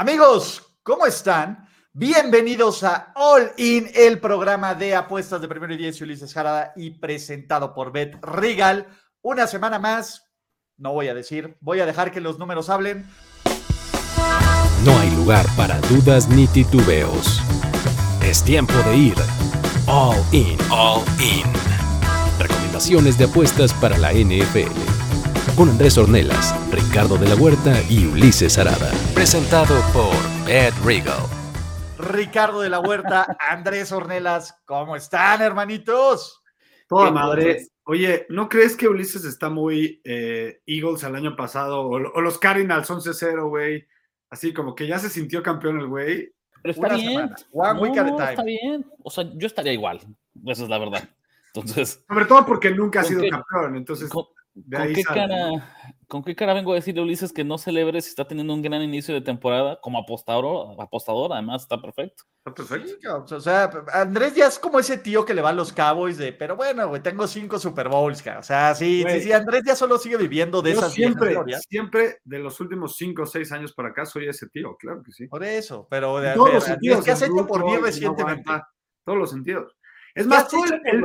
Amigos, ¿cómo están? Bienvenidos a All In, el programa de apuestas de Primero y Diez, Ulises Jarada y presentado por Bet Regal. Una semana más, no voy a decir, voy a dejar que los números hablen. No hay lugar para dudas ni titubeos. Es tiempo de ir All In. All In. Recomendaciones de apuestas para la NFL con Andrés Ornelas, Ricardo de la Huerta y Ulises Arada. Presentado por Bad Regal. Ricardo de la Huerta, Andrés Ornelas, ¿cómo están, hermanitos? Toda madre. Oye, ¿no crees que Ulises está muy eh, Eagles al año pasado o, los Cardinals 11-0, güey? Así como que ya se sintió campeón el güey. Pero está bien. está bien. O sea, yo estaría igual. Esa es la verdad. Entonces. Sobre todo porque nunca ha sido campeón. Entonces. ¿Con qué, cara, ¿Con qué cara vengo a decirle a Ulises que no celebre si está teniendo un gran inicio de temporada como apostador? apostador además está perfecto. Está perfecto. o sea, Andrés ya es como ese tío que le va a los Cowboys de, pero bueno, güey, tengo cinco Super Bowls, o sea, sí, sí, sí, Andrés ya solo sigue viviendo de esas siempre, siempre de los últimos cinco o seis años para acá soy ese tío, claro que sí. Por eso, pero de, todos los sentidos, ¿qué has hecho por mí recientemente? todos los sentidos. Es más,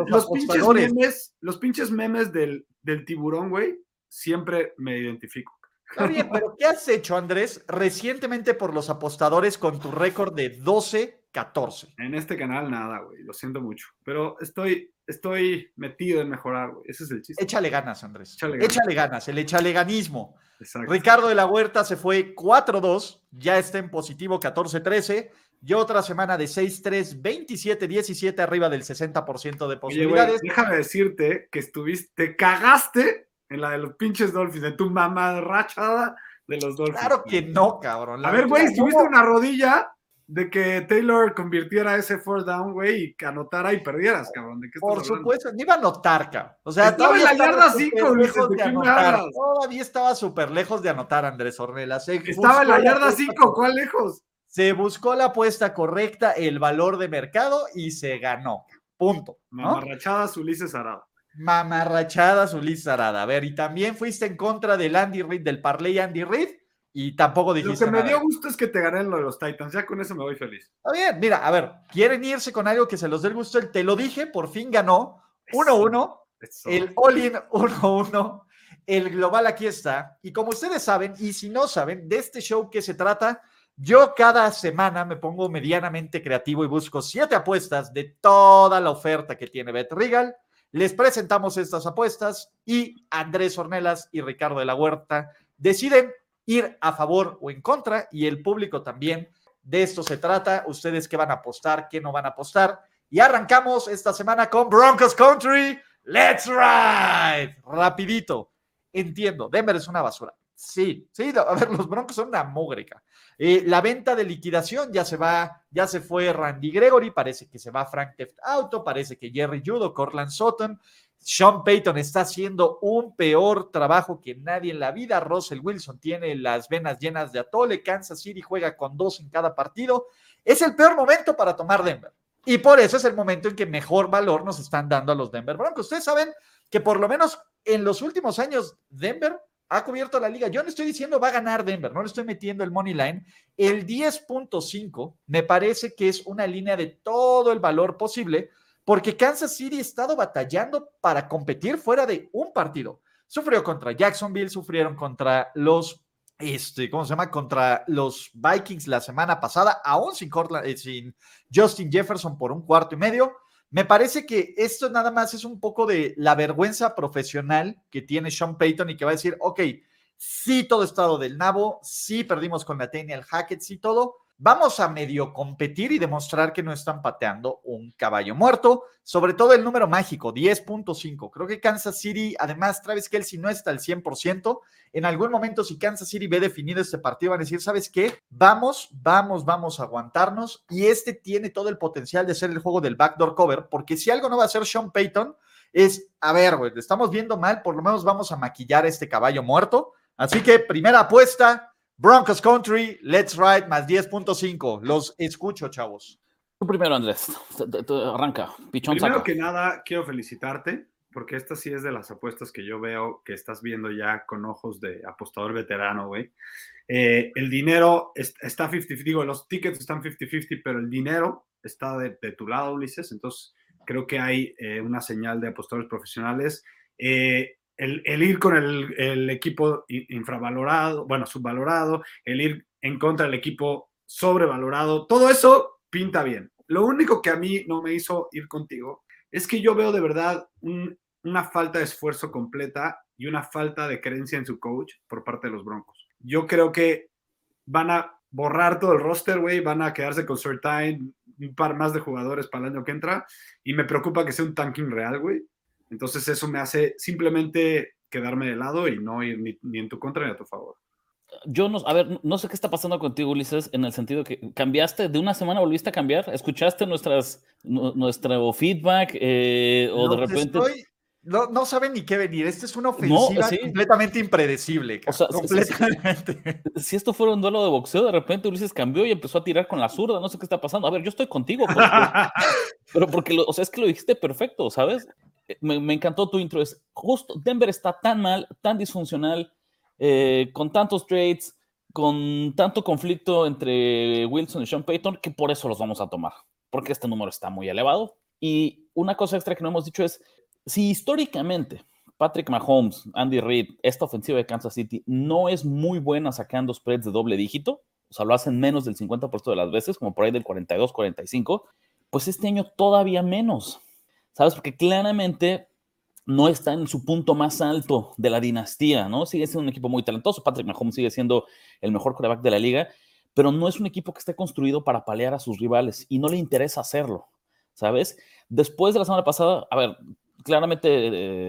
los, pinches memes, los pinches memes del, del tiburón, güey, siempre me identifico. Está bien, pero ¿qué has hecho, Andrés, recientemente por los apostadores con tu récord de 12-14? En este canal nada, güey, lo siento mucho. Pero estoy, estoy metido en mejorar, güey. Ese es el chiste. Échale ganas, Andrés. Échale ganas, échale ganas el echaleganismo. Exacto. Ricardo de la Huerta se fue 4-2, ya está en positivo 14-13. Yo otra semana de 6-3, 27-17, arriba del 60% de posibilidades. déjame decirte que estuviste, te cagaste en la de los pinches Dolphins, de tu mamá rachada de los Dolphins. Claro que no, cabrón. A ver, güey, tuviste una rodilla de que Taylor convirtiera ese fourth down, güey, y que anotara y perdieras, cabrón. ¿De qué Por supuesto, ni iba a anotar, cabrón. O sea, estaba en la yarda 5, lejos de, anotar. Todavía estaba súper lejos de anotar, Andrés Ornelas. Estaba en la yarda 5, ¿cuál lejos? Se buscó la apuesta correcta, el valor de mercado y se ganó. Punto. Mamarrachadas Ulises Arada. Mamarrachadas Ulises Arada. A ver, y también fuiste en contra del Andy Reid, del parlay Andy Reid, y tampoco dijiste. Lo que me dio gusto es que te ganen lo de los Titans. Ya con eso me voy feliz. Está bien, mira, a ver, quieren irse con algo que se los dé el gusto. Te lo dije, por fin ganó. 1-1. El All-In 1-1. El global aquí está. Y como ustedes saben, y si no saben, de este show que se trata yo cada semana me pongo medianamente creativo y busco siete apuestas de toda la oferta que tiene Bet Regal. Les presentamos estas apuestas y Andrés Ornelas y Ricardo de la Huerta deciden ir a favor o en contra y el público también. De esto se trata. Ustedes qué van a apostar, qué no van a apostar. Y arrancamos esta semana con Broncos Country. Let's ride. Rapidito. Entiendo, Denver es una basura. Sí, sí, a ver, los Broncos son una mugrica. Eh, la venta de liquidación ya se va, ya se fue Randy Gregory, parece que se va Frank Teft Auto, parece que Jerry Judo, Cortland Sutton, Sean Payton está haciendo un peor trabajo que nadie en la vida. Russell Wilson tiene las venas llenas de atole. Kansas City juega con dos en cada partido. Es el peor momento para tomar Denver. Y por eso es el momento en que mejor valor nos están dando a los Denver Broncos. Ustedes saben que por lo menos en los últimos años Denver ha cubierto la liga. Yo no estoy diciendo va a ganar Denver, no le estoy metiendo el money line. El 10.5 me parece que es una línea de todo el valor posible porque Kansas City ha estado batallando para competir fuera de un partido. Sufrió contra Jacksonville, sufrieron contra los este, ¿cómo se llama? Contra los Vikings la semana pasada, aún sin, eh, sin Justin Jefferson por un cuarto y medio. Me parece que esto nada más es un poco de la vergüenza profesional que tiene Sean Payton y que va a decir, ok, sí todo estado del nabo, sí perdimos con Nathaniel Hackett, sí todo, vamos a medio competir y demostrar que no están pateando un caballo muerto, sobre todo el número mágico, 10.5. Creo que Kansas City, además, Travis Kelsey no está al 100%. En algún momento, si Kansas City ve definido este partido, van a decir, ¿sabes qué? Vamos, vamos, vamos a aguantarnos. Y este tiene todo el potencial de ser el juego del backdoor cover, porque si algo no va a hacer Sean Payton, es, a ver, güey, estamos viendo mal, por lo menos vamos a maquillar este caballo muerto. Así que primera apuesta, Broncos Country, Let's Ride más 10.5. Los escucho, chavos. Tú primero, Andrés. Arranca. Pichón Primero que nada, quiero felicitarte, porque esta sí es de las apuestas que yo veo que estás viendo ya con ojos de apostador veterano, güey. Eh, el dinero está 50-50, digo, los tickets están 50-50, pero el dinero está de, tu lado, Ulises. Entonces, creo que hay eh, una señal de apostadores profesionales. Eh, el, ir con el, equipo infravalorado, bueno, subvalorado, el ir en contra del equipo sobrevalorado, todo eso pinta bien. Lo único que a mí no me hizo ir contigo es que yo veo de verdad una falta de esfuerzo completa y una falta de creencia en su coach por parte de los Broncos. Yo creo que van a borrar todo el roster, güey, van a quedarse con Time, un par más de jugadores para el año que entra, y me preocupa que sea un tanking real, güey. Entonces eso me hace simplemente quedarme de lado y no ir ni, en tu contra ni a tu favor. Yo no, a ver, no sé qué está pasando contigo, Ulises, en el sentido que cambiaste, de una semana volviste a cambiar, escuchaste nuestras, nuestro feedback eh, o de repente no, no saben ni qué venir. Esta es una ofensiva completamente impredecible. O sea, completamente. Si, esto fuera un duelo de boxeo, de repente Ulises cambió y empezó a tirar con la zurda. No sé qué está pasando. A ver, yo estoy contigo. pero porque, o sea, es que lo dijiste perfecto, ¿sabes? Eh, me, encantó tu intro. Es justo, Denver está tan mal, tan disfuncional, eh, con tantos trades, con tanto conflicto entre Wilson y Sean Payton, que por eso los vamos a tomar. Porque este número está muy elevado. Y una cosa extra que no hemos dicho es si históricamente Patrick Mahomes, Andy Reid, esta ofensiva de Kansas City no es muy buena sacando spreads de doble dígito, o sea, lo hacen menos del 50% de las veces, como por ahí del 42, 45, pues este año todavía menos, ¿sabes? Porque claramente no está en su punto más alto de la dinastía, ¿no? Sigue siendo un equipo muy talentoso, Patrick Mahomes sigue siendo el mejor quarterback de la liga, pero no es un equipo que esté construido para palear a sus rivales y no le interesa hacerlo, ¿sabes? Después de la semana pasada, a ver, claramente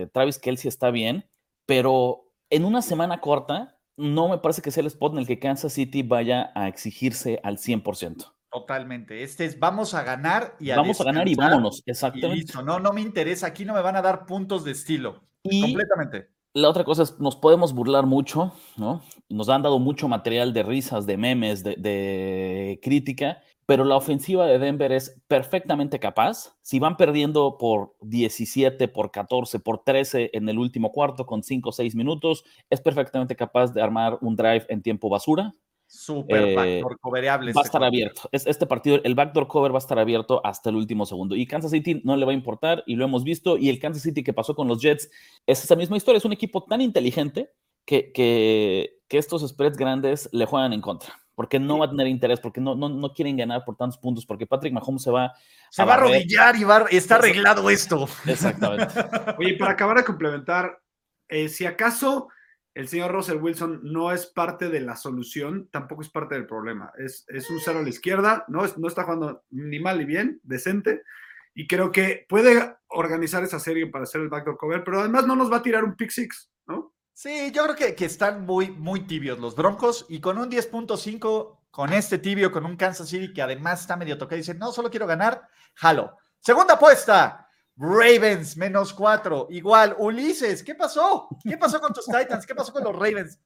eh, Travis Kelsey está bien, pero en una semana corta no me parece que sea el spot en el que Kansas City vaya a exigirse al 100%. Totalmente. Este es vamos a ganar y a Vamos a ganar y vámonos, exactamente. No, no me interesa. Aquí no me van a dar puntos de estilo. completamente. La otra cosa es, nos podemos burlar mucho, ¿no? Nos han dado mucho material de risas, de memes, de crítica, pero la ofensiva de Denver es perfectamente capaz. Si van perdiendo por 17, por 14, por 13 en el último cuarto con 5 o 6 minutos, es perfectamente capaz de armar un drive en tiempo basura. Super eh, backdoor coverable. Va a estar abierto. Este partido, el backdoor cover va a estar abierto hasta el último segundo. Y Kansas City no le va a importar y lo hemos visto. Y el Kansas City que pasó con los Jets es esa misma historia. Es un equipo tan inteligente que, que, que estos spreads grandes le juegan en contra porque no va a tener interés, porque no, no, no quieren ganar por tantos puntos, porque Patrick Mahomes se va se va a arrodillar y va, está arreglado esto. Exactamente. Oye, para acabar de complementar, eh, si acaso el señor Russell Wilson no es parte de la solución, tampoco es parte del problema. Es, es un cero a la izquierda, no, no está jugando ni mal ni bien, decente, y creo que puede organizar esa serie para hacer el backdoor cover, pero además no nos va a tirar un pick six, ¿no? Sí, yo creo que, que, están muy, muy tibios los Broncos y con un 10.5, con este tibio, con un Kansas City que además está medio tocado y dice, no, solo quiero ganar, jalo. Segunda apuesta, Ravens menos 4, igual, Ulises, ¿qué pasó? ¿Qué pasó con tus Titans? ¿Qué pasó con los Ravens?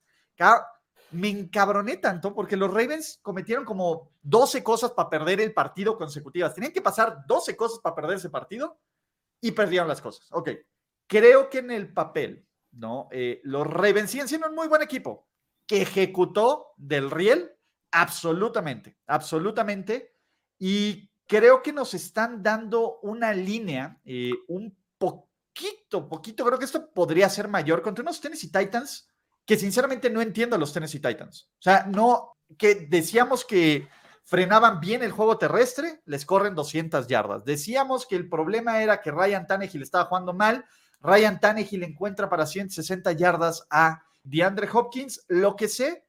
Me encabroné tanto porque los Ravens cometieron como 12 cosas para perder el partido consecutivas. Tenían que pasar 12 cosas para perder ese partido y perdieron las cosas. Ok, creo que en el papel ¿no? Eh, los Ravens siguen siendo un muy buen equipo que ejecutó del riel absolutamente, absolutamente. Y creo que nos están dando una línea, eh, un poquito, poquito, creo que esto podría ser mayor contra unos Tennessee Titans que sinceramente no entiendo a los Tennessee Titans. O sea, no, que decíamos que frenaban bien el juego terrestre, les corren 200 yardas. Decíamos que el problema era que Ryan Tannehill estaba jugando mal, Ryan Tannehill encuentra para 160 yardas a DeAndre Hopkins. Lo que sé,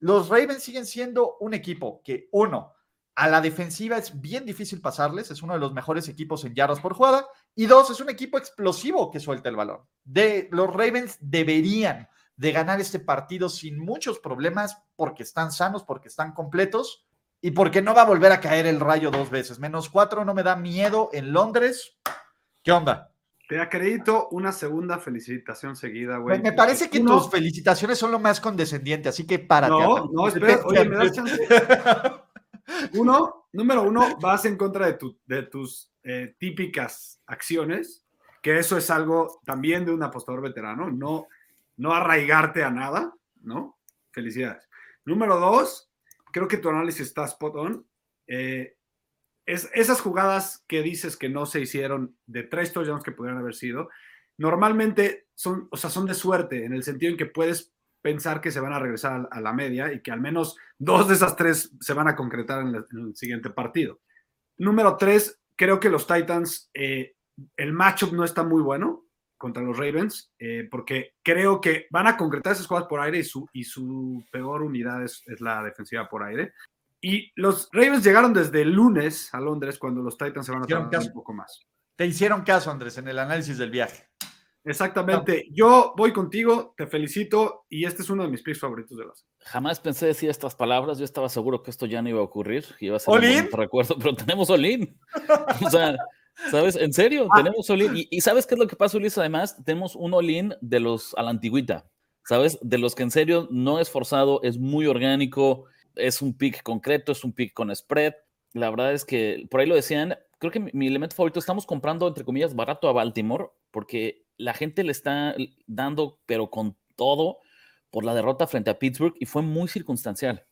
los Ravens siguen siendo un equipo que, uno, a la defensiva es bien difícil pasarles, es uno de los mejores equipos en yardas por jugada, y dos, es un equipo explosivo que suelta el balón. De, los Ravens deberían de ganar este partido sin muchos problemas porque están sanos, porque están completos y porque no va a volver a caer el rayo dos veces. Menos cuatro no me da miedo en Londres. ¿Qué onda? Te acredito una segunda felicitación seguida, güey. Me, parece que tus felicitaciones son lo más condescendiente, así que párate. No, no, espera, oye, me das chance. Uno, número uno, vas en contra de, tu, de tus eh, típicas acciones, que eso es algo también de un apostador veterano, no, no arraigarte a nada, ¿no? Felicidades. Número dos, creo que tu análisis está spot on. Eh, es, esas jugadas que dices que no se hicieron de tres touchdowns que pudieran haber sido, normalmente son, o sea, son de suerte, en el sentido en que puedes pensar que se van a regresar a la media y que al menos dos de esas tres se van a concretar en, el siguiente partido. Número tres, creo que los Titans, eh, el matchup no está muy bueno contra los Ravens, eh, porque creo que van a concretar esas jugadas por aire y su, y su peor unidad es, la defensiva por aire. Y los Ravens llegaron desde el lunes a Londres cuando los Titans se van a tardar un poco más. Te hicieron caso, Andrés, en el análisis del viaje. Exactamente. Yo voy contigo, te felicito y este es uno de mis picks favoritos de la Jamás pensé decir estas palabras. Yo estaba seguro que esto ya no iba a ocurrir. Iba a ser un recuerdo, pero tenemos Olin. o sea, ¿sabes? En serio, ah. tenemos Olin. Y, ¿sabes qué es lo que pasa, Ulises? Además, tenemos un Olin de los a la antigüita. ¿Sabes? De los que en serio no es forzado, es muy orgánico, es un pick concreto, es un pick con spread. La verdad es que por ahí lo decían. Creo que mi, mi elemento favorito, estamos comprando, entre comillas, barato a Baltimore, porque la gente le está dando, pero con todo, por la derrota frente a Pittsburgh y fue muy circunstancial.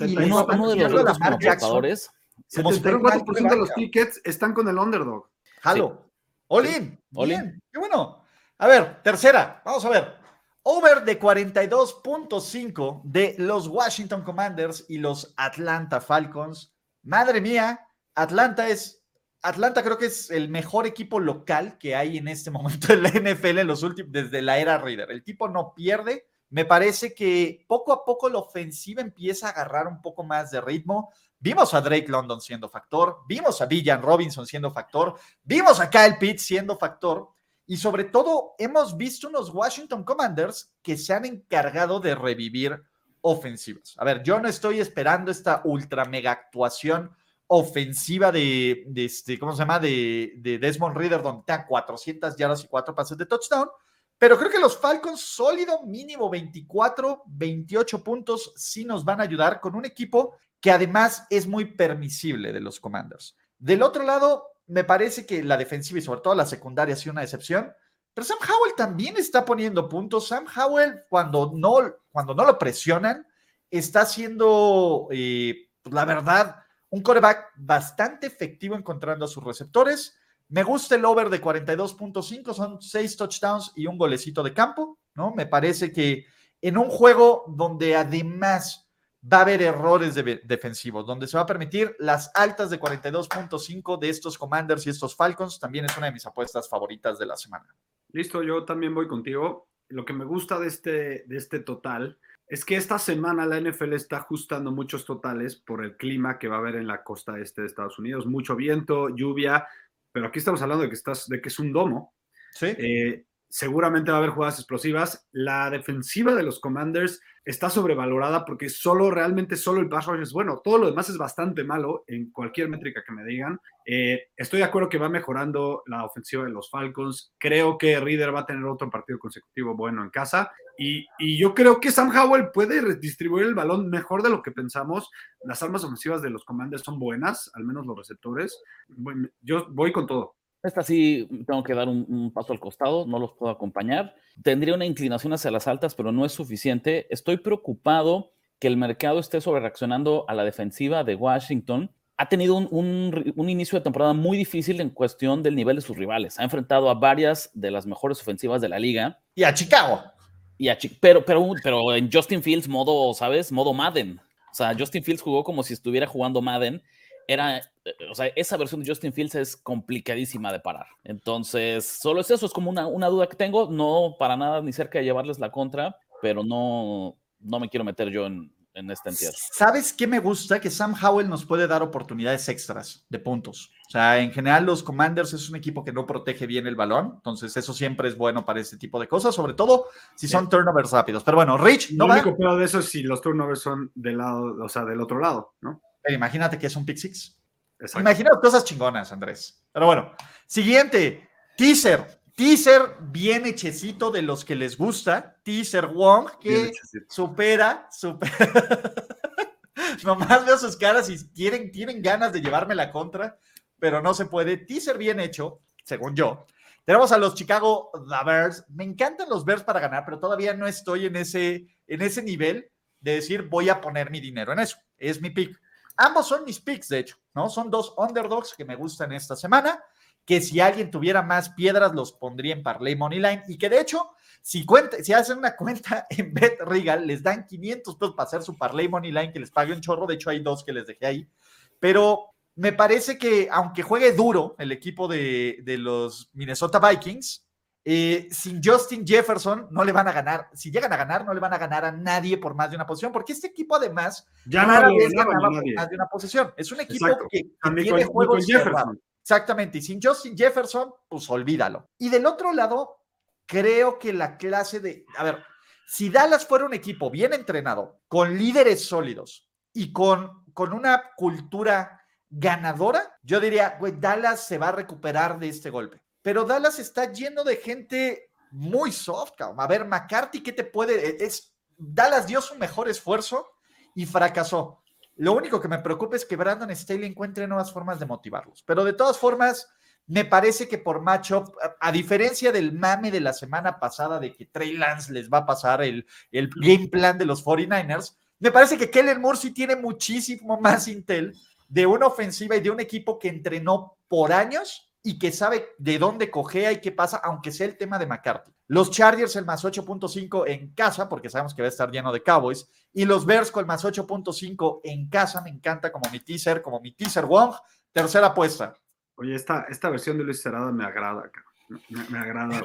Uno, uno, de los retos como jugadores. 74% de los tickets están con el underdog. Halo. Olin. Olin. Qué bueno. A ver, tercera. Vamos a ver. Over de 42.5 de los Washington Commanders y los Atlanta Falcons. Madre mía, Atlanta es Atlanta creo que es el mejor equipo local que hay en este momento en la NFL en los últimos, desde la era Reader. El tipo no pierde. Me parece que poco a poco la ofensiva empieza a agarrar un poco más de ritmo. Vimos a Drake London siendo factor, vimos a Villan Robinson siendo factor, vimos a Kyle Pitts siendo factor y sobre todo hemos visto unos Washington Commanders que se han encargado de revivir ofensivas. A ver, yo no estoy esperando esta ultra mega actuación ofensiva de, este, ¿cómo se llama? De, Desmond Reader, donde está 400 yardas y 4 pases de touchdown. Pero creo que los Falcons, sólido, mínimo 24, 28 puntos, sí nos van a ayudar con un equipo que además es muy permisible de los Commanders. Del otro lado, me parece que la defensiva y sobre todo la secundaria ha sido una excepción. Pero Sam Howell también está poniendo puntos. Sam Howell, cuando no, cuando no lo presionan, está haciendo, eh, pues, la verdad, un coreback bastante efectivo encontrando a sus receptores. Me gusta el over de 42.5, son seis touchdowns y un golecito de campo, ¿no? Me parece que en un juego donde además va a haber errores defensivos, donde se va a permitir las altas de 42.5 de estos Commanders y estos Falcons, también es una de mis apuestas favoritas de la semana. Listo, yo también voy contigo. Lo que me gusta de este, de este total es que esta semana la NFL está ajustando muchos totales por el clima que va a haber en la costa este de Estados Unidos. Mucho viento, lluvia, pero aquí estamos hablando de que, estás, de que es un domo. Sí. Eh, seguramente va a haber jugadas explosivas. La defensiva de los Commanders está sobrevalorada porque solo, realmente solo el pass es bueno. Todo lo demás es bastante malo en cualquier métrica que me digan. Eh, estoy de acuerdo que va mejorando la ofensiva de los Falcons. Creo que Reader va a tener otro partido consecutivo bueno en casa. Y, y, yo creo que Sam Howell puede redistribuir el balón mejor de lo que pensamos. Las armas ofensivas de los Commanders son buenas, al menos los receptores. Yo voy con todo. Esta sí tengo que dar un, paso al costado, no los puedo acompañar. Tendría una inclinación hacia las altas, pero no es suficiente. Estoy preocupado que el mercado esté sobre reaccionando a la defensiva de Washington. Ha tenido un, inicio de temporada muy difícil en cuestión del nivel de sus rivales. Ha enfrentado a varias de las mejores ofensivas de la liga. Y a Chicago. Y a pero, pero, pero en Justin Fields modo, ¿sabes? Modo Madden. O sea, Justin Fields jugó como si estuviera jugando Madden era, eh, o sea, esa versión de Justin Fields es complicadísima de parar. Entonces, solo es eso, es como una, una duda que tengo, no para nada ni cerca de llevarles la contra, pero no, no me quiero meter yo en, en este entierro. ¿Sabes qué me gusta? Que Sam Howell nos puede dar oportunidades extras de puntos. O sea, en general los Commanders es un equipo que no protege bien el balón, entonces eso siempre es bueno para este tipo de cosas, sobre todo si son turnovers rápidos. Pero bueno, Rich, no Lo único peor de eso es si los turnovers son del lado, o sea, del otro lado, ¿no? Imagínate que es un pick six. Imagínate cosas chingonas, Andrés. Pero bueno, siguiente, teaser. Teaser bien hechecito de los que les gusta. Teaser Wong, que supera, supera. Nomás veo sus caras y quieren, tienen ganas de llevarme la contra, pero no se puede. Teaser bien hecho, según yo. Tenemos a los Chicago Bears. Me encantan los Bears para ganar, pero todavía no estoy en ese, en ese nivel de decir voy a poner mi dinero en eso. Es mi pick. Ambos son mis picks, de hecho, ¿no? Son dos underdogs que me gustan esta semana, que si alguien tuviera más piedras los pondría en Parlay Moneyline y que de hecho, si, cuenta, si hacen una cuenta en Bet Regal, les dan 500 pesos para hacer su Parlay Moneyline que les pague un chorro. De hecho, hay dos que les dejé ahí. Pero me parece que aunque juegue duro el equipo de, de los Minnesota Vikings, eh, sin Justin Jefferson no le van a ganar. Si llegan a ganar, no le van a ganar a nadie por más de una posición, porque este equipo además ya rara no vez ganaba nadie. por más de una posición. Es un equipo Exacto. que, tiene con- juegos Jefferson. Exactamente. Y sin Justin Jefferson, pues olvídalo. Y del otro lado, creo que la clase de. A ver, si Dallas fuera un equipo bien entrenado, con líderes sólidos y con, con una cultura ganadora, yo diría, güey, Dallas se va a recuperar de este golpe. Pero Dallas está lleno de gente muy soft, cabrón. A ver, McCarthy, ¿qué te puede? Es, Dallas dio su mejor esfuerzo y fracasó. Lo único que me preocupa es que Brandon Staley encuentre nuevas formas de motivarlos. Pero de todas formas, me parece que por matchup, a, a diferencia del mame de la semana pasada de que Trey Lance les va a pasar el, el game plan de los 49ers, me parece que Kellen Moore sí tiene muchísimo más intel de una ofensiva y de un equipo que entrenó por años y que sabe de dónde cojea y qué pasa, aunque sea el tema de McCarthy. Los Chargers el más 8.5 en casa, porque sabemos que va a estar lleno de Cowboys, y los Bears con el más 8.5 en casa, me encanta como mi teaser, como mi teaser Wong, tercera apuesta. Oye, esta, esta versión de Luis Cerada me agrada. Me, me agrada.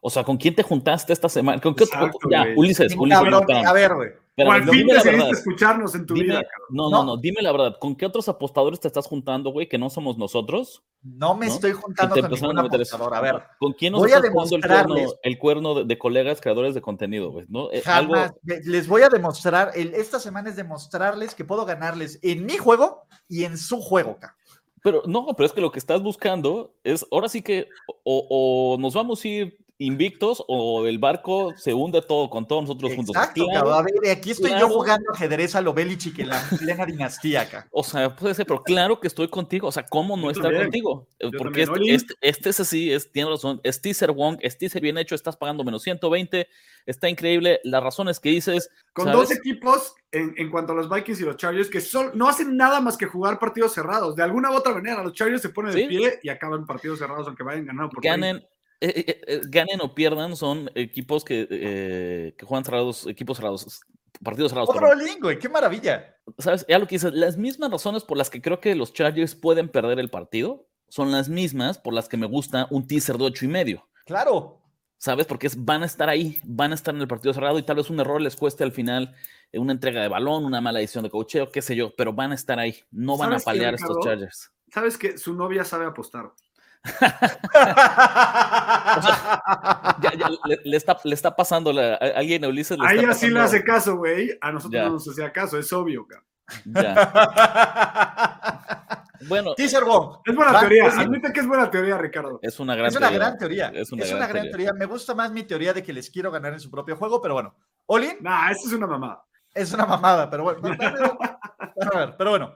O sea, ¿con quién te juntaste esta semana? ¿Con qué Exacto, ya. Ulises, Ulises, cabrón, espérame, a ver, güey. al no, fin decidiste escucharnos en tu Dime- vida, cabrón. no, No. no, no, dime la verdad. ¿Con qué otros apostadores te estás juntando, güey, que no somos nosotros? No me ¿No? estoy juntando con ningún a apostador. A ver, ¿Con quién nos voy a estás jugando el cuerno, demostrarles- el cuerno de, de colegas creadores de contenido, güey? ¿no? Eh, algo, jamás. le- Les voy a demostrar, el- esta semana es demostrarles que puedo ganarles en mi juego y en su juego, cabrón. Pero no, pero es que lo que estás buscando es, ahora sí que o, o nos vamos a ir invictos o el barco se hunde todo con todos nosotros juntos. Exacto, Claro. A ver, aquí estoy claro. yo jugando ajedrez a lo Belichick en la plena dinastía acá. O sea, puede ser, pero claro que estoy contigo. O sea, ¿cómo no Yo estar también. contigo? Eh, Yo Porque este, este, este es así, es, tiene razón. Es teaser Wong, es teaser bien hecho, estás pagando menos 120, está increíble. Las razones que dices, Con ¿sabes? dos equipos, en, en cuanto a los Vikings y los Chargers, que son, no hacen nada más que jugar partidos cerrados. De alguna u otra manera, los Chargers se ponen de Sí. pie y acaban partidos cerrados, aunque vayan ganando por 30. ganen, eh, eh, ganen o pierdan, son equipos que, eh, que juegan cerrados, equipos cerrados, partidos cerrados. Otro güey, qué maravilla. ¿Sabes? Ya lo que dices, las mismas razones por las que creo que los Chargers pueden perder el partido son las mismas por las que me gusta un teaser de ocho y medio. Claro. ¿Sabes? Porque es- van a estar ahí, van a estar en el partido cerrado y tal vez un error les cueste al final eh, una entrega de balón, una mala edición de cocheo, qué sé yo, pero van a estar ahí. No van a ¿Sabes qué, paliar estos? Chargers. Sabes que su novia sabe apostar. Ya, ya, le, le está, le está pasando, la- a- alguien a Ulises le A ella sí le hace caso, güey. A nosotros Ya. no nos hacía caso, es obvio, cabrón. Ya. Bueno, Teaser Wong. Es buena teoría. Admite que es buena teoría, Ricardo. es una gran Es una teoría. gran teoría. Es Es una una, gran teoría. teoría. Me gusta más mi teoría de que les quiero ganar en su propio juego, pero bueno. Olin Nah, esto es una mamada. es una mamada, pero bueno. Pero bueno.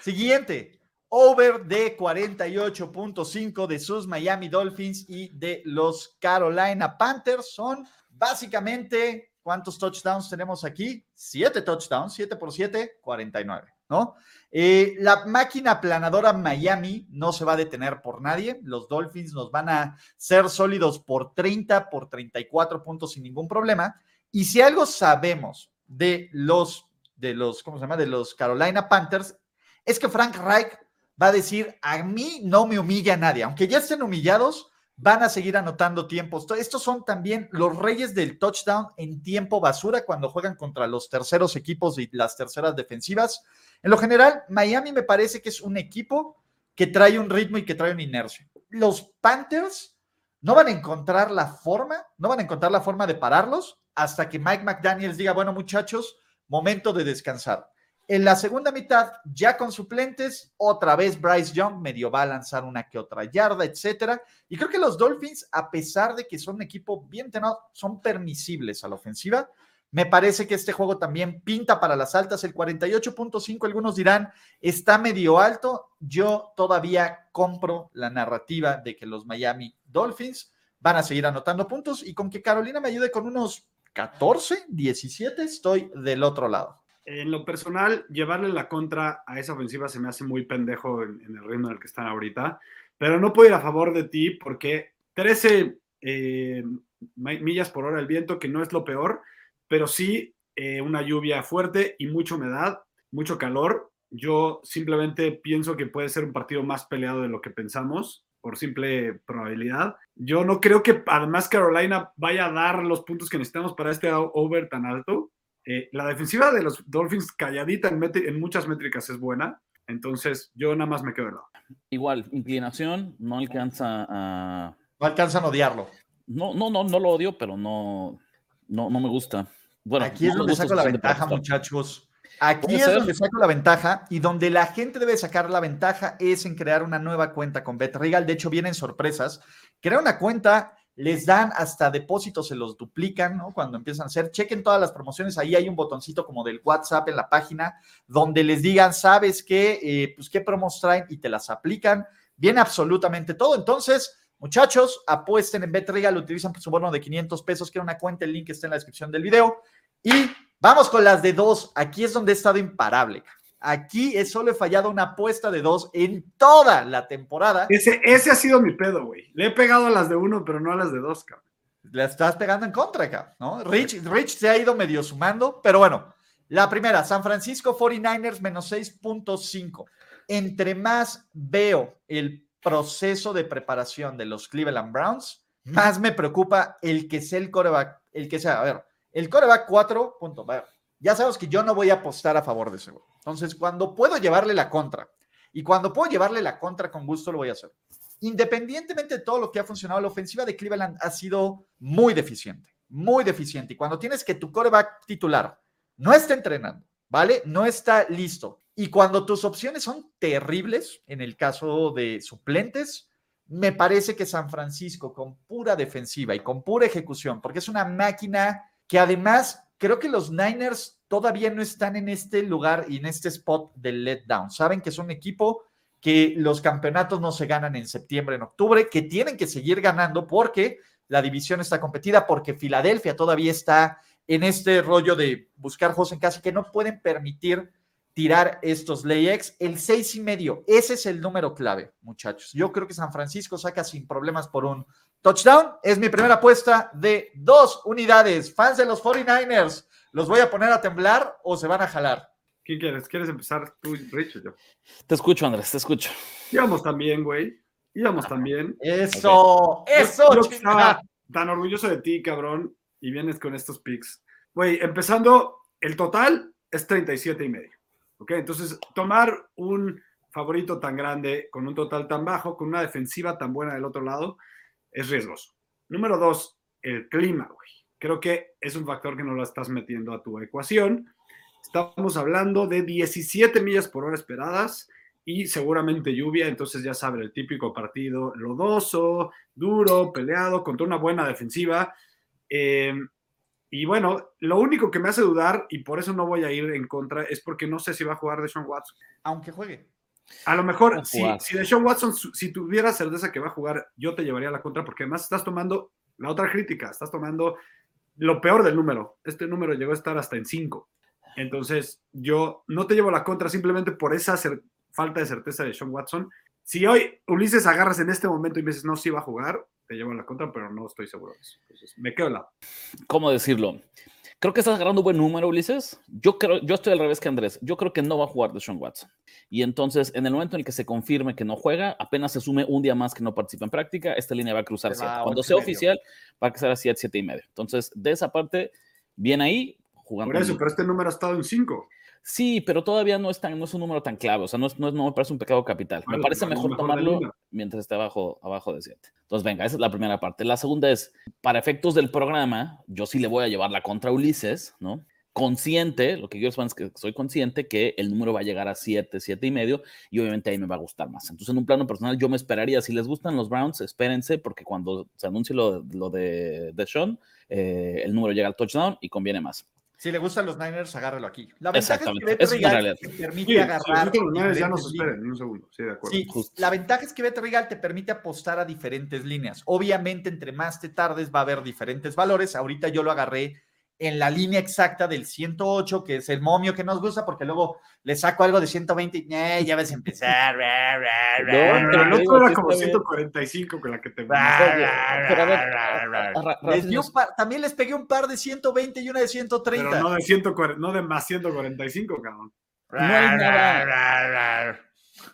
Siguiente. Over de 48.5 de sus Miami Dolphins y de los Carolina Panthers son básicamente, ¿cuántos touchdowns tenemos aquí? Siete touchdowns, 7 por 7, 49, ¿no? Eh, la máquina aplanadora Miami no se va a detener por nadie. Los Dolphins nos van a ser sólidos por 30, por 34 puntos sin ningún problema. Y si algo sabemos de los, de los, ¿cómo se llama? De los Carolina Panthers, es que Frank Reich va a decir, a mí no me humilla nadie, aunque ya estén humillados, van a seguir anotando tiempos. Estos son también los reyes del touchdown en tiempo basura cuando juegan contra los terceros equipos y las terceras defensivas. En lo general, Miami me parece que es un equipo que trae un ritmo y que trae una inercia. Los Panthers no van a encontrar la forma, no van a encontrar la forma de pararlos hasta que Mike McDaniels diga, bueno muchachos, momento de descansar. En la segunda mitad, ya con suplentes, otra vez Bryce Young medio va a lanzar una que otra yarda, etcétera. Y creo que los Dolphins, a pesar de que son un equipo bien tenado, son permisibles a la ofensiva. Me parece que este juego también pinta para las altas. El 48.5, algunos dirán, está medio alto. Yo todavía compro la narrativa de que los Miami Dolphins van a seguir anotando puntos y con que Carolina me ayude con unos 14, 17, estoy del otro lado. En lo personal, llevarle la contra a esa ofensiva se me hace muy pendejo en, el ritmo en el que están ahorita, pero no puedo ir a favor de ti porque 13 eh, millas por hora el viento, que no es lo peor, pero sí eh, una lluvia fuerte y mucha humedad, mucho calor. Yo simplemente pienso que puede ser un partido más peleado de lo que pensamos por simple probabilidad. Yo no creo que además Carolina vaya a dar los puntos que necesitamos para este over tan alto. Eh, la defensiva de los Dolphins calladita en, muchas métricas es buena, entonces yo nada más me quedo de lado. Igual, inclinación no alcanza a... No alcanzan a odiarlo. No, no, no, no lo odio, pero no, no, no me gusta. Bueno, aquí es donde saco la ventaja, muchachos. Aquí es donde saco la ventaja y donde la gente debe sacar la ventaja es en crear una nueva cuenta con BetRegal. De hecho, vienen sorpresas. Crea una cuenta, les dan hasta depósitos, se los duplican, ¿no? Cuando empiezan a hacer, chequen todas las promociones. Ahí hay un botoncito como del WhatsApp en la página donde les digan, ¿sabes qué? Eh, pues qué promos traen y te las aplican. Viene absolutamente todo. Entonces, muchachos, apuesten en BetRegal, utilizan su bono de 500 pesos, que una cuenta, el link está en la descripción del video. Y Vamos con las de dos. Aquí es donde he estado imparable. Aquí solo he fallado una apuesta de dos en toda la temporada. Ese, ese ha sido mi pedo, güey. Le he pegado a las de uno, pero no a las de dos, cabrón. Le estás pegando en contra, cabrón, ¿no? Rich, Rich se ha ido medio sumando, pero bueno. La primera, San Francisco 49ers menos 6.5. Entre más veo el proceso de preparación de los Cleveland Browns, más me preocupa el que sea el coreback, el que sea, a ver, el coreback 4, punto. Ya sabemos que yo no voy a apostar a favor de ese Entonces, cuando puedo llevarle la contra y cuando puedo llevarle la contra con gusto, lo voy a hacer. Independientemente de todo lo que ha funcionado, la ofensiva de Cleveland ha sido muy deficiente, muy deficiente. Y cuando tienes que tu coreback titular no está entrenando, ¿vale? No está listo. Y cuando tus opciones son terribles, en el caso de suplentes, me parece que San Francisco con pura defensiva y con pura ejecución, porque es una máquina que además creo que los Niners todavía no están en este lugar y en este spot del letdown. Saben que es un equipo que los campeonatos no se ganan en septiembre, en octubre, que tienen que seguir ganando porque la división está competida, porque Filadelfia todavía está en este rollo de buscar juegos en casa que no pueden permitir tirar estos layers. El seis y medio, ese es el número clave, muchachos. Yo creo que San Francisco saca sin problemas por un touchdown. Es mi primera apuesta de dos unidades. Fans de los 49ers, ¿los voy a poner a temblar o se van a jalar? ¿Quién quieres? ¿Quieres empezar tú, Rich, yo? Te escucho, Andrés, te escucho. Íbamos también, güey. Íbamos también. Eso, eso, yo, tan orgulloso de ti, cabrón, y vienes con estos picks. Güey, empezando, el total es 37 y medio. ¿Ok? Entonces, tomar un favorito tan grande, con un total tan bajo, con una defensiva tan buena del otro lado, es riesgoso. Número dos, el clima, güey. Creo que es un factor que no lo estás metiendo a tu ecuación. Estamos hablando de 17 millas por hora esperadas y seguramente lluvia, entonces ya saben, el típico partido lodoso, duro, peleado, contra una buena defensiva. Eh, y bueno, lo único que me hace dudar, y por eso no voy a ir en contra, es porque no sé si va a jugar de Sean Watson. Aunque juegue. A lo mejor, si, si Sean Watson, si tuviera certeza que va a jugar, yo te llevaría a la contra, porque además estás tomando la otra crítica, estás tomando lo peor del número. Este número llegó a estar hasta en 5. Entonces, yo no te llevo la contra simplemente por esa falta de certeza de Sean Watson. Si hoy Ulises agarras en este momento y me dices, no, sí va a jugar, te llevo la contra, pero no estoy seguro de eso. Entonces, me quedo la. ¿Cómo decirlo? Creo que estás agarrando un buen número, Ulises. Yo creo, yo estoy al revés que Andrés. Yo creo que no va a jugar de Sean Watson. Y entonces, en el momento en el que se confirme que no juega, apenas se sume un día más que no participa en práctica, esta línea va a cruzar 7. Cuando sea oficial, va a cruzar a 7, 7 y medio. Entonces, de esa parte, bien ahí, jugando. Por eso, pero este número ha estado en 5. Sí, pero todavía no es, tan, no es un número tan clave, o sea, no, no, no me parece un pecado capital. me parece mejor, tomarlo mientras esté abajo, abajo de 7. Entonces, venga, esa es la primera parte. La segunda es, para efectos del programa, yo sí le voy a llevar la contra Ulises, ¿no? Consciente, lo que quiero es que soy consciente que el número va a llegar a 7, 7 y medio, y obviamente ahí me va a gustar más. Entonces, en un plano personal, yo me esperaría, si les gustan los Browns, espérense, porque cuando se anuncie lo, lo de, de Sean, eh, el número llega al touchdown y conviene más. Si le gustan los Niners, agárralo aquí. La ventaja es que Bet Regal te permite agarrar. ya nos esperen un segundo. Sí, de acuerdo. Sí, la ventaja es que Bet Regal te permite apostar a diferentes líneas. Obviamente, entre más te tardes, va a haber diferentes valores. Ahorita yo lo agarré en la línea exacta del 108, que es el momio que nos gusta, porque luego le saco algo de 120 y eh, ya ves a empezar. pero el otro era como 145 con la que te También les pegué un par de 120 y una de 130. Pero no de, 140, no de más 145, cabrón. No hay nada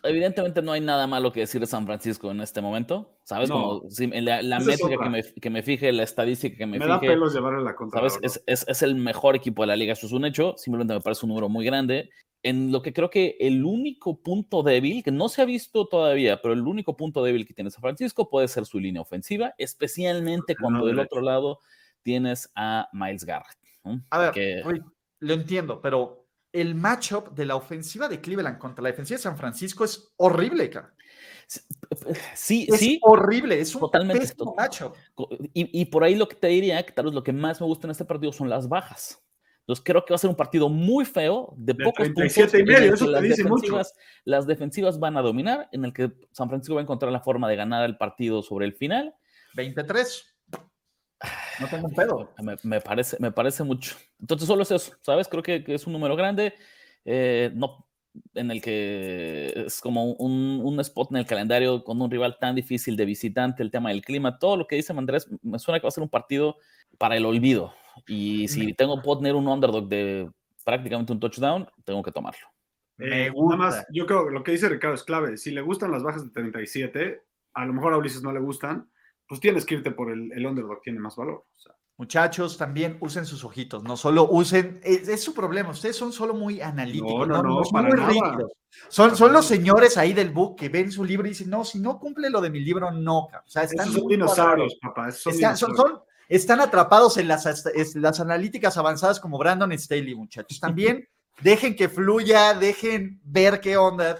evidentemente no hay nada malo que decir de San Francisco en este momento, ¿sabes? Como la, métrica que me, que me, fije, la estadística que me, me fije. da pelos llevarle la contra. ¿Sabes? Es, es, es, el mejor equipo de la liga, eso es un hecho, simplemente me parece un número muy grande. En lo que creo que el único punto débil, que no se ha visto todavía, pero el único punto débil que tiene San Francisco puede ser su línea ofensiva, especialmente cuando del otro lado tienes a Miles Garrett. A ver, lo entiendo, pero el matchup de la ofensiva de Cleveland contra la defensiva de San Francisco es horrible, cara. Sí, es sí. horrible, es un totalmente matchup. Y, por ahí lo que te diría, que tal vez lo que más me gusta en este partido son las bajas. Entonces creo que va a ser un partido muy feo, de, pocos puntos. Y medio, eso las, dice defensivas, mucho. las defensivas van a dominar, en el que San Francisco va a encontrar la forma de ganar el partido sobre el final. 23. No tengo un pedo. Me, parece, me parece mucho. Entonces, solo es eso, ¿sabes? Creo que, es un número grande. Eh, no, en el que es como un, un, spot en el calendario con un rival tan difícil de visitante, el tema del clima, todo lo que dice Andrés, me suena que va a ser un partido para el olvido. Y si tengo puedo tener un underdog de prácticamente un touchdown, tengo que tomarlo. Me gusta. más, yo creo que lo que dice Ricardo es clave. Si le gustan las bajas de 37, a lo mejor a Ulises no le gustan, pues tienes que irte por el, el underdog, tiene más valor. Muchachos, también usen sus ojitos, no solo usen, es, su problema, ustedes son solo muy analíticos, no, no, son muy rígidos. Son, son los señores ahí del book que ven su libro y dicen, no, si no cumple lo de mi libro, no. O sea, están son dinosaurios, papá. están, atrapados en las, las analíticas avanzadas como Brandon Staley, muchachos. También dejen que fluya, dejen ver qué onda.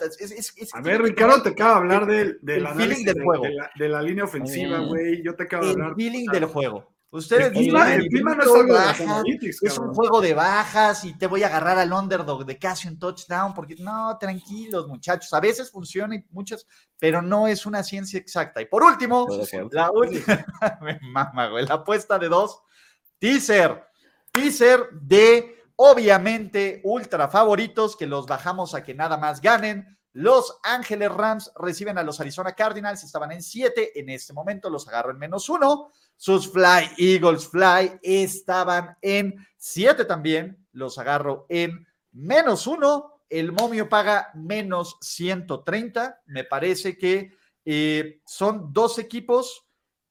a ver, Ricardo te acaba de hablar del, del feeling del juego. De, la, línea ofensiva, güey. Yo te acabo de hablar. El feeling del juego. Ustedes el clima, el clima no es algo de Es un juego de bajas y te voy a agarrar al underdog de casi un touchdown, porque no, tranquilos, muchachos. A veces funciona y muchas, pero no es una ciencia exacta. Y por último, la última, mama, güey, la apuesta de dos, teaser, teaser de obviamente ultra favoritos que los bajamos a que nada más ganen. Los Ángeles Rams reciben a los Arizona Cardinals, estaban en 7, en este momento los agarro en menos 1. Sus Fly Eagles Fly estaban en 7 también, los agarro en menos 1. El momio paga menos 130. Me parece que eh, son dos equipos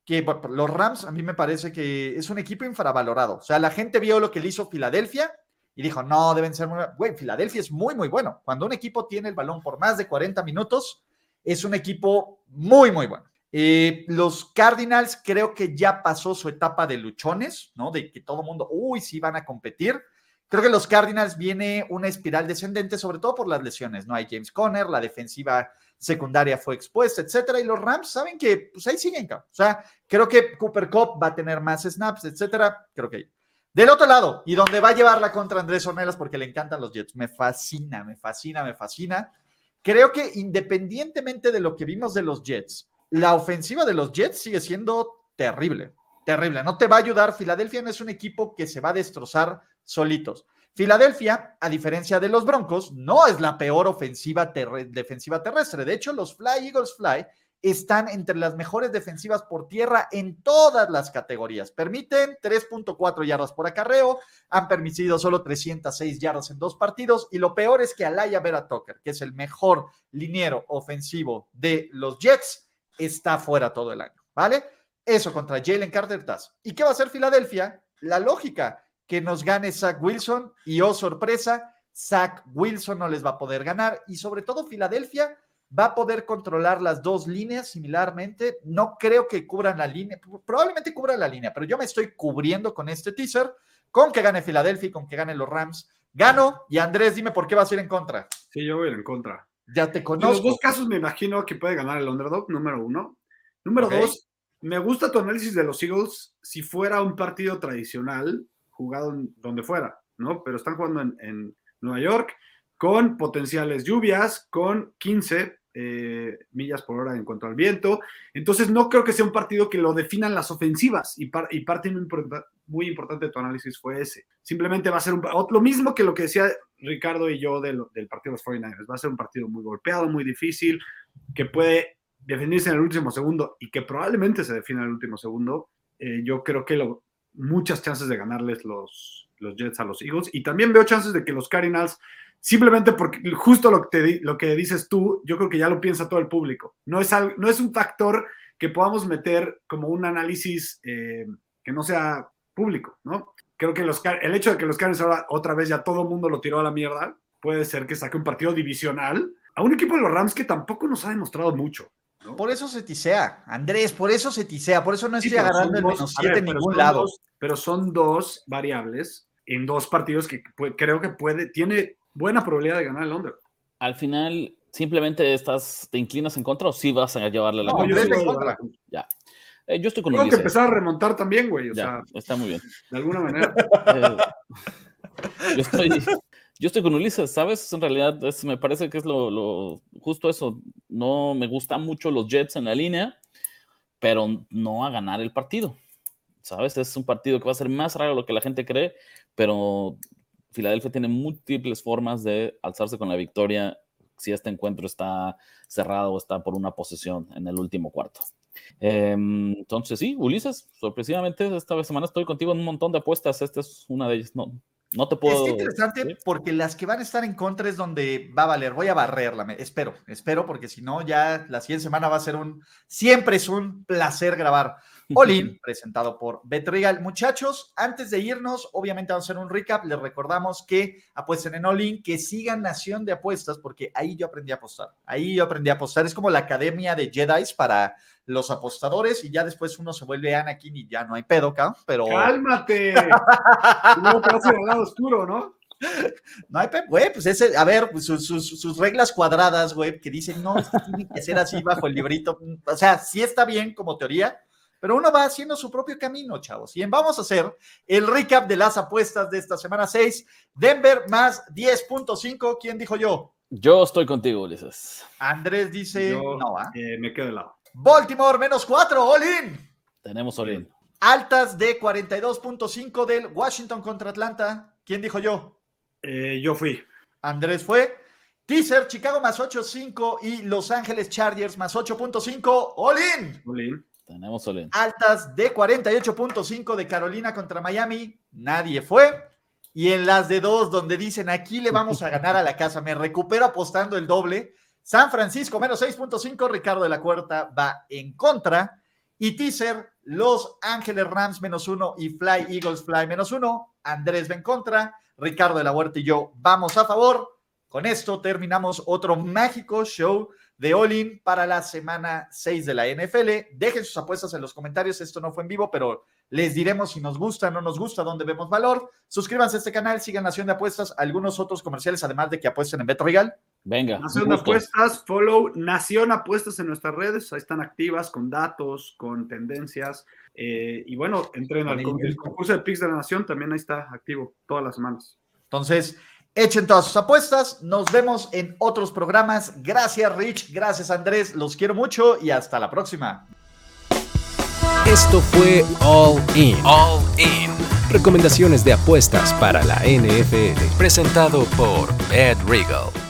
que los Rams a mí me parece que es un equipo infravalorado. O sea, la gente vio lo que le hizo Filadelfia y dijo, no, deben ser muy... Güey, Filadelfia es muy, muy bueno. Cuando un equipo tiene el balón por más de 40 minutos, es un equipo muy, muy bueno. Eh, los Cardinals creo que ya pasó su etapa de luchones, ¿no? De que todo mundo, uy, sí van a competir. Creo que los Cardinals viene una espiral descendente, sobre todo por las lesiones, ¿no? Hay James Conner, la defensiva secundaria fue expuesta, etcétera, y los Rams saben que, pues ahí siguen, o sea, creo que Cooper Cup va a tener más snaps, etcétera, creo que del otro lado, y donde va a llevar la contra Andrés Ornelas porque le encantan los Jets. Me fascina, me fascina, me fascina. Creo que independientemente de lo que vimos de los Jets, la ofensiva de los Jets sigue siendo terrible, terrible. No te va a ayudar. Filadelfia no es un equipo que se va a destrozar solitos. Filadelfia, a diferencia de los Broncos, no es la peor ofensiva defensiva terrestre. De hecho, los Fly Eagles Fly están entre las mejores defensivas por tierra en todas las categorías. Permiten 3.4 yardas por acarreo, han permitido solo 306 yardas en dos partidos y lo peor es que Alaya Vera Tucker, que es el mejor liniero ofensivo de los Jets, está fuera todo el año, ¿vale? Eso contra Jalen Carter Taz. ¿Y qué va a hacer Filadelfia? La lógica, que nos gane Zach Wilson y, oh sorpresa, Zach Wilson no les va a poder ganar y sobre todo Filadelfia va a poder controlar las dos líneas similarmente. No creo que cubran la línea, probablemente cubran la línea, pero yo me estoy cubriendo con este teaser, con que gane Filadelfia y con que gane los Rams. Gano y Andrés, dime por qué vas a ir en contra. Sí, yo voy a ir en contra. Ya te conozco. En los dos casos me imagino que puede ganar el underdog, número uno. Número dos, me gusta tu análisis de los Eagles si fuera un partido tradicional jugado donde fuera, ¿no? Pero están jugando en, en Nueva York con potenciales lluvias, con 15 eh, millas por hora en cuanto al viento. Entonces no creo que sea un partido que lo definan las ofensivas y, parte muy, importante de tu análisis fue ese. Simplemente va a ser un, lo mismo que lo que decía Ricardo y yo del partido de los 49ers. Va a ser un partido muy golpeado, muy difícil, que puede definirse en el último segundo y que probablemente se defina en el último segundo. Eh, yo creo que muchas chances de ganarles los, los Jets a los Eagles y también veo chances de que los Cardinals simplemente porque justo lo que, te, lo que dices tú, yo creo que ya lo piensa todo el público. No es, no es un factor que podamos meter como un análisis eh, que no sea público, ¿no? Creo que los, el hecho de que los Cardinals ahora otra vez ya todo el mundo lo tiró a la mierda, puede ser que saque un partido divisional a un equipo de los Rams que tampoco nos ha demostrado mucho. Por eso se tisea, Andrés, por eso se tisea, por eso no estoy agarrando el menos 7 en ningún lado. pero son dos variables en dos partidos que creo que puede, tiene buena probabilidad de ganar el under. Al final, simplemente estás, te inclinas en contra o sí vas a llevarle la no, yo, Ya. Eh, yo estoy con Tengo que empezar a remontar también, güey. O sea, está muy bien. De alguna manera. Eh, yo, estoy, yo estoy con Ulises, ¿sabes? En realidad me parece que es lo, lo, justo eso. No me gustan mucho los Jets en la línea, pero no a ganar el partido. ¿Sabes? Es un partido que va a ser más raro de lo que la gente cree, pero Filadelfia tiene múltiples formas de alzarse con la victoria si este encuentro está cerrado o está por una posesión en el último cuarto. Em, entonces, sí, Ulises, sorpresivamente esta semana estoy contigo en un montón de apuestas. Esta es una de ellas. No, no te puedo. Es interesante porque las que van a estar en contra es donde va a valer. Voy a barrerla, espero, espero, porque si no, ya la siguiente semana va a ser un. Siempre es un placer grabar. Olin, presentado por Betrigal. Muchachos, antes de irnos, obviamente vamos a hacer un recap. Les recordamos que apuesten en Olin, que sigan Nación de Apuestas, porque ahí yo aprendí a apostar. Ahí yo aprendí a apostar. Es como la academia de Jedi para los apostadores y ya después uno se vuelve Anakin y ya no hay pedo, ¿ca? Pero. ¡Cálmate! no te al lado oscuro, ¿no? No hay pedo, güey, pues ese, a ver, pues sus, sus, reglas cuadradas, güey, que dicen, no, es que tiene que ser así bajo el librito. O sea, sí está bien como teoría, pero uno va haciendo su propio camino, chavos. Y vamos a hacer el recap de las apuestas de esta semana 6. Denver más 10.5. ¿Quién dijo yo? Yo estoy contigo, Ulises. Andrés dice no. ¿ah? Eh, me quedo de lado. Baltimore menos 4, all in. Tenemos all in. Altas de 42.5 del Washington contra Atlanta. ¿Quién dijo yo? Eh, yo fui. Andrés fue. Teaser, Chicago más 8.5 y Los Ángeles Chargers más 8.5, all in. Tenemos. Altas de 48.5 de Carolina contra Miami. Nadie fue. Y en las de dos, donde dicen aquí le vamos a ganar a la casa, me recupero apostando el doble. San Francisco menos 6.5, Ricardo de la Cuarta va en contra. Y teaser, Los Ángeles Rams menos uno y Fly Eagles Fly menos uno. Andrés va en contra, Ricardo de la Huerta y yo vamos a favor. Con esto terminamos otro mágico show de All para la semana 6 de la NFL. Dejen sus apuestas en los comentarios. Esto no fue en vivo, pero les diremos si nos gusta o no nos gusta, dónde vemos valor. Suscríbanse a este canal, sigan Nación de Apuestas, algunos otros comerciales, además de que apuesten en Beto Regal. Venga. Nación de Apuestas, follow Nación Apuestas en nuestras redes, ahí están activas con datos, con tendencias. Eh, y bueno, entren al el concurso de Pix de la Nación, también ahí está activo todas las semanas. Entonces, echen todas sus apuestas. Nos vemos en otros programas. Gracias, Rich. Gracias, Andrés. Los quiero mucho y hasta la próxima. Esto fue All In. All In. Recomendaciones de apuestas para la NFL. Presentado por Bad Regal.